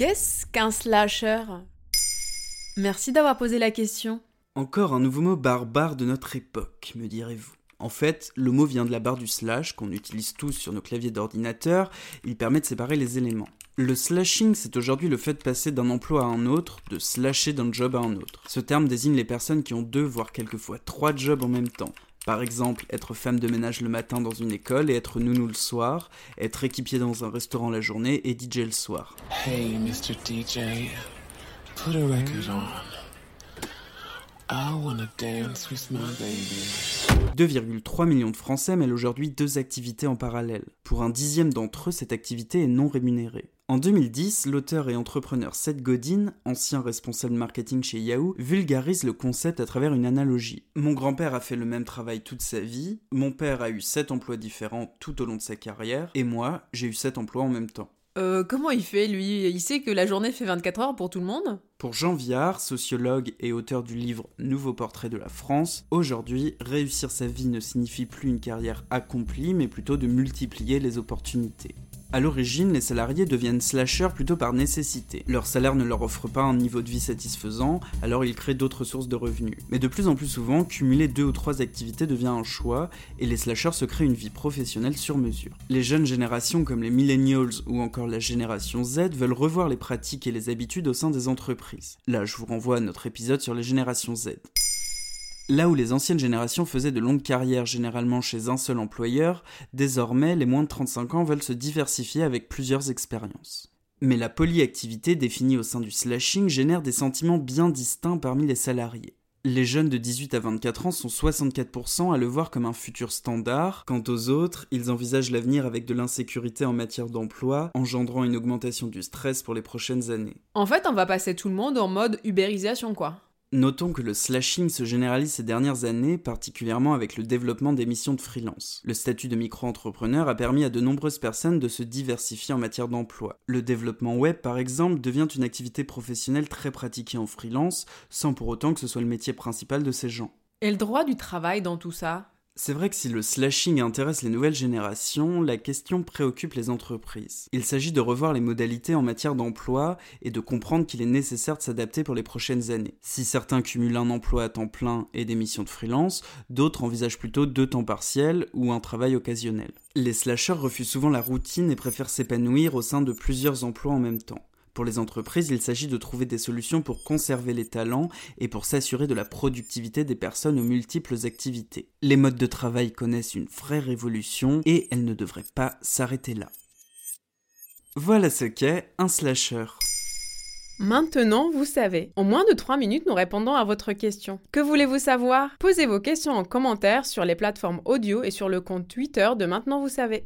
Qu'est-ce qu'un slasher? Merci d'avoir posé la question. Encore un nouveau mot barbare de notre époque, me direz-vous. En fait, le mot vient de la barre du slash qu'on utilise tous sur nos claviers d'ordinateur. Il permet de séparer les éléments. Le slashing, c'est aujourd'hui le fait de passer d'un emploi à un autre, de slasher d'un job à un autre. Ce terme désigne les personnes qui ont deux, voire quelquefois trois jobs en même temps. Par exemple, être femme de ménage le matin dans une école et être nounou le soir, être équipier dans un restaurant la journée et DJ le soir. Hey, Mr. DJ, put a record on. 2,3 millions de Français mêlent aujourd'hui deux activités en parallèle. Pour un dixième d'entre eux, cette activité est non rémunérée. En 2010, l'auteur et entrepreneur Seth Godin, ancien responsable marketing chez Yahoo, vulgarise le concept à travers une analogie. Mon grand-père a fait le même travail toute sa vie, mon père a eu 7 emplois différents tout au long de sa carrière, et moi, j'ai eu 7 emplois en même temps. Euh, comment il fait, lui? Il sait que la journée fait 24 heures pour tout le monde? Pour Jean Viard, sociologue et auteur du livre Nouveau portrait de la France, aujourd'hui, réussir sa vie ne signifie plus une carrière accomplie, mais plutôt de multiplier les opportunités. À l'origine, les salariés deviennent slashers plutôt par nécessité. Leur salaire ne leur offre pas un niveau de vie satisfaisant, alors ils créent d'autres sources de revenus. Mais de plus en plus souvent, cumuler deux ou trois activités devient un choix, et les slashers se créent une vie professionnelle sur mesure. Les jeunes générations comme les millennials ou encore la génération Z veulent revoir les pratiques et les habitudes au sein des entreprises. Là, je vous renvoie à notre épisode sur les générations Z. Là où les anciennes générations faisaient de longues carrières généralement chez un seul employeur, désormais les moins de 35 ans veulent se diversifier avec plusieurs expériences. Mais la polyactivité définie au sein du slashing génère des sentiments bien distincts parmi les salariés. Les jeunes de 18 à 24 ans sont 64% à le voir comme un futur standard. Quant aux autres, ils envisagent l'avenir avec de l'insécurité en matière d'emploi, engendrant une augmentation du stress pour les prochaines années. En fait, on va passer tout le monde en mode ubérisation, quoi. Notons que le slashing se généralise ces dernières années, particulièrement avec le développement des missions de freelance. Le statut de micro-entrepreneur a permis à de nombreuses personnes de se diversifier en matière d'emploi. Le développement web, par exemple, devient une activité professionnelle très pratiquée en freelance, sans pour autant que ce soit le métier principal de ces gens. Et le droit du travail dans tout ça? C'est vrai que si le slashing intéresse les nouvelles générations, la question préoccupe les entreprises. Il s'agit de revoir les modalités en matière d'emploi et de comprendre qu'il est nécessaire de s'adapter pour les prochaines années. Si certains cumulent un emploi à temps plein et des missions de freelance, d'autres envisagent plutôt deux temps partiels ou un travail occasionnel. Les slashers refusent souvent la routine et préfèrent s'épanouir au sein de plusieurs emplois en même temps. Pour les entreprises, il s'agit de trouver des solutions pour conserver les talents et pour s'assurer de la productivité des personnes aux multiples activités. Les modes de travail connaissent une vraie révolution et elles ne devraient pas s'arrêter là. Voilà ce qu'est un slasher. Maintenant, vous savez. En moins de 3 minutes, nous répondons à votre question. Que voulez-vous savoir? Posez vos questions en commentaire sur les plateformes audio et sur le compte Twitter de Maintenant, vous savez.